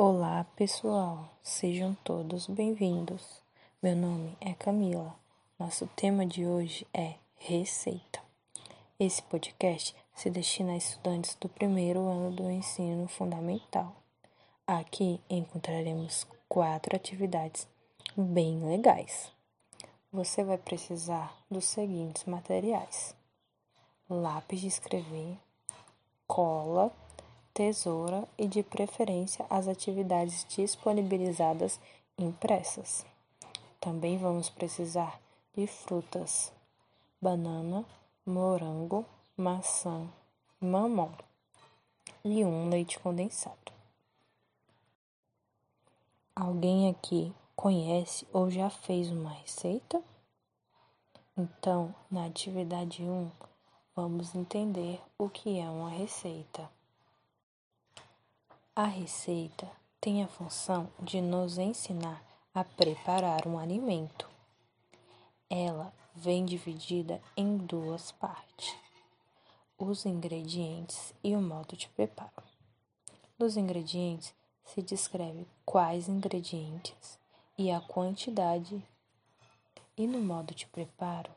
Olá, pessoal. Sejam todos bem-vindos. Meu nome é Camila. Nosso tema de hoje é receita. Esse podcast se destina a estudantes do primeiro ano do ensino fundamental. Aqui encontraremos quatro atividades bem legais. Você vai precisar dos seguintes materiais: lápis de escrever, cola, tesoura e, de preferência, as atividades disponibilizadas impressas. Também vamos precisar de frutas: banana, morango, maçã, mamão e um leite condensado. Alguém aqui conhece ou já fez uma receita? Então, na atividade 1, vamos entender o que é uma receita. A receita tem a função de nos ensinar a preparar um alimento. Ela vem dividida em duas partes: os ingredientes e o modo de preparo. Nos ingredientes se descreve quais ingredientes e a quantidade, e no modo de preparo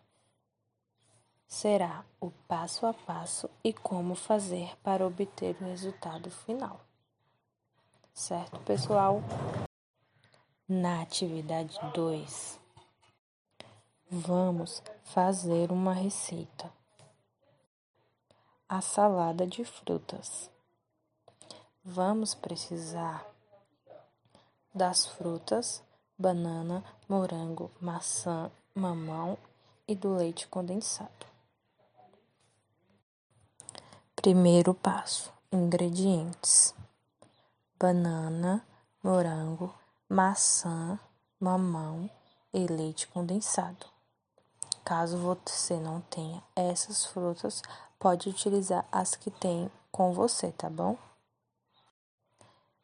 será o passo a passo e como fazer para obter o resultado final. Certo, pessoal? Na atividade 2, vamos fazer uma receita. A salada de frutas. Vamos precisar das frutas, banana, morango, maçã, mamão e do leite condensado. Primeiro passo: ingredientes: banana, morango, maçã, mamão e leite condensado. Caso você não tenha essas frutas, pode utilizar as que tem com você, tá bom?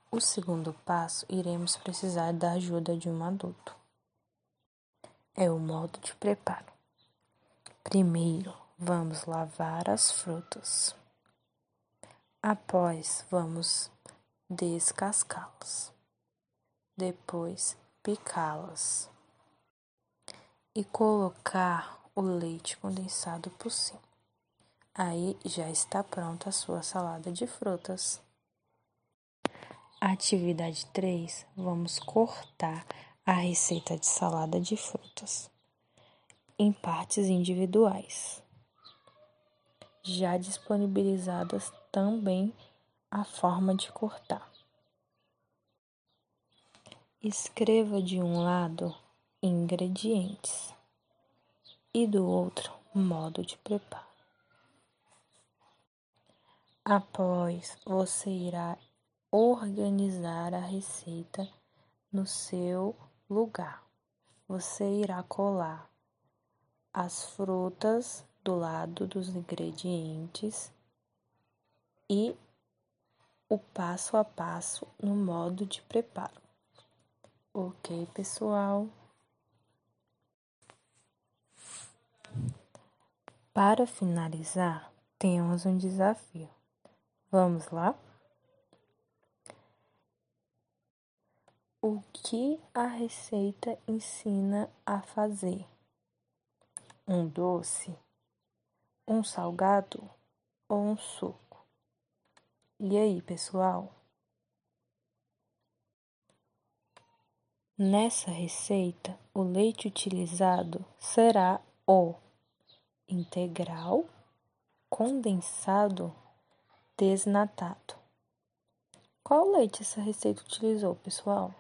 O segundo passo, iremos precisar da ajuda de um adulto. É o modo de preparo. Primeiro, vamos lavar as frutas. Após, vamos descascá-las. Depois, picá-las. E colocar o leite condensado por cima. Aí já está pronta a sua salada de frutas. Atividade 3: vamos cortar a receita de salada de frutas em partes individuais já disponibilizadas também a forma de cortar. Escreva de um lado ingredientes e do outro modo de preparo. Após, você irá organizar a receita no seu lugar. Você irá colar as frutas do lado dos ingredientes e o passo a passo no modo de preparo. Ok, pessoal? Para finalizar, temos um desafio. Vamos lá? O que a receita ensina a fazer? Um doce? um salgado ou um suco? E aí, pessoal? Nessa receita, o leite utilizado será o integral, condensado, desnatado. Qual leite essa receita utilizou, pessoal?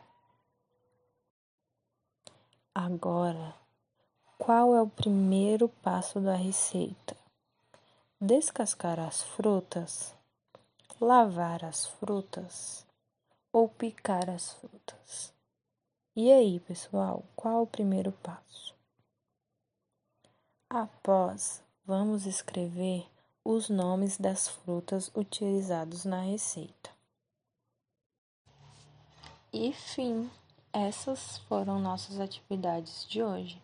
Agora, qual é o primeiro passo da receita? descascar as frutas, lavar as frutas ou picar as frutas. E aí, pessoal, qual o primeiro passo? Após, vamos escrever os nomes das frutas utilizados na receita. E fim, essas foram nossas atividades de hoje.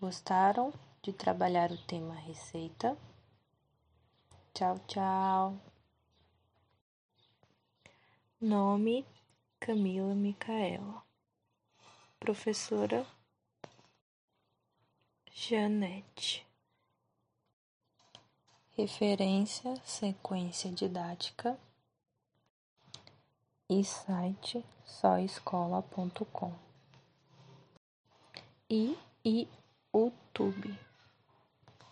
Gostaram de trabalhar o tema receita? Tchau, tchau. Nome Camila Micaela. Professora Janete. Referência, sequência didática e site soescola.com e YouTube.